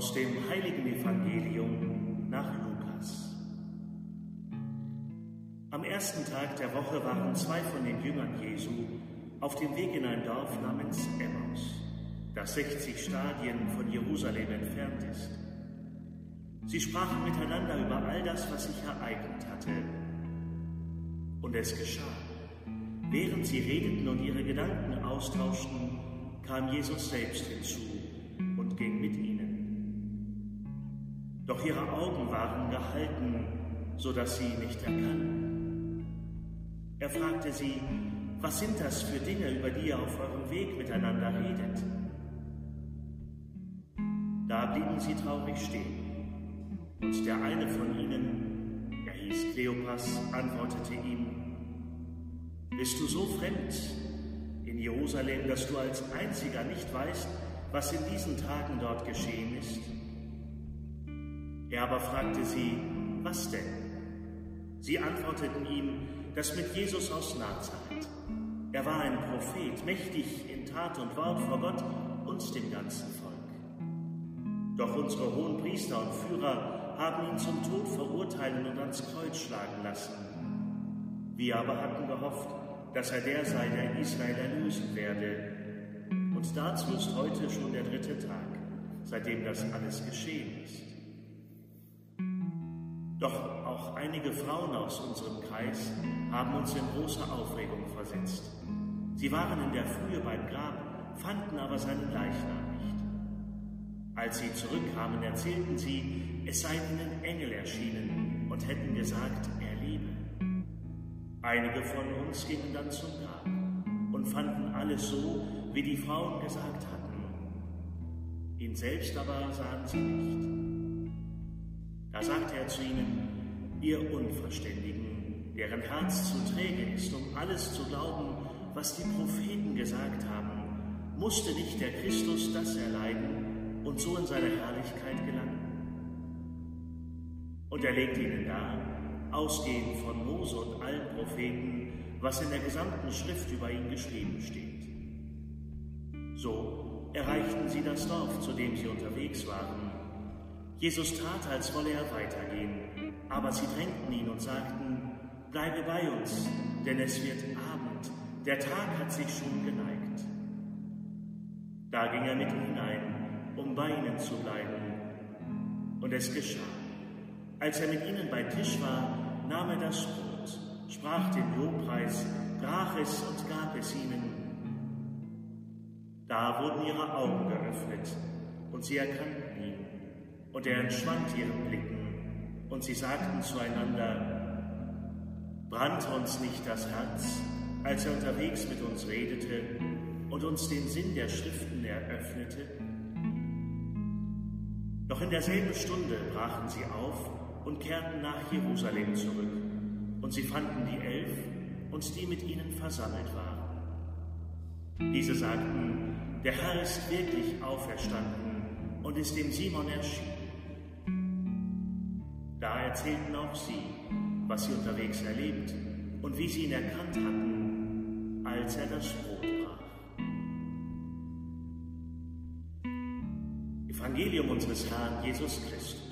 heiligen Evangelium nach Lukas. Am ersten Tag der Woche waren zwei von den Jüngern Jesu auf dem Weg in ein Dorf namens Emmaus, das 60 Stadien von Jerusalem entfernt ist. Sie sprachen miteinander über all das, was sich ereignet hatte. Und es geschah. Während sie redeten und ihre Gedanken austauschten, kam Jesus selbst hinzu und ging mit ihnen. Doch ihre Augen waren gehalten, so dass sie nicht erkannten. Er fragte sie, was sind das für Dinge, über die ihr auf eurem Weg miteinander redet? Da blieben sie traurig stehen. Und der eine von ihnen, er hieß Kleopas, antwortete ihm, Bist du so fremd in Jerusalem, dass du als einziger nicht weißt, was in diesen Tagen dort geschehen ist? Er aber fragte sie, was denn? Sie antworteten ihm, das mit Jesus aus Nazareth. Er war ein Prophet, mächtig in Tat und Wort vor Gott und dem ganzen Volk. Doch unsere hohen Priester und Führer haben ihn zum Tod verurteilen und ans Kreuz schlagen lassen. Wir aber hatten gehofft, dass er der sei, der Israel erlösen werde. Und dazu ist heute schon der dritte Tag, seitdem das alles geschehen ist. Doch auch einige Frauen aus unserem Kreis haben uns in große Aufregung versetzt. Sie waren in der Frühe beim Grab, fanden aber seinen Leichnam nicht. Als sie zurückkamen, erzählten sie, es seien ihnen Engel erschienen und hätten gesagt, er lebe. Einige von uns gingen dann zum Grab und fanden alles so, wie die Frauen gesagt hatten. Ihn selbst aber sahen sie nicht. Da sagte er zu ihnen, ihr Unverständigen, deren Herz zu träge ist, um alles zu glauben, was die Propheten gesagt haben, musste nicht der Christus das erleiden, und so in seine Herrlichkeit gelangen. Und er legt ihnen dar, ausgehend von Mose und allen Propheten, was in der gesamten Schrift über ihn geschrieben steht. So erreichten sie das Dorf, zu dem sie unterwegs waren. Jesus tat, als wolle er weitergehen, aber sie drängten ihn und sagten, bleibe bei uns, denn es wird Abend, der Tag hat sich schon geneigt. Da ging er mit ihnen ein um bei ihnen zu bleiben. Und es geschah. Als er mit ihnen bei Tisch war, nahm er das Brot, sprach den Lobpreis, brach es und gab es ihnen. Da wurden ihre Augen geöffnet und sie erkannten ihn. Und er entschwand ihren Blicken und sie sagten zueinander, brannte uns nicht das Herz, als er unterwegs mit uns redete und uns den Sinn der Schriften eröffnete? Doch in derselben Stunde brachen sie auf und kehrten nach Jerusalem zurück, und sie fanden die Elf und die mit ihnen versammelt waren. Diese sagten, der Herr ist wirklich auferstanden und ist dem Simon erschienen. Da erzählten auch sie, was sie unterwegs erlebt und wie sie ihn erkannt hatten, als er das Brot Evangelium unseres Herrn Jesus Christus.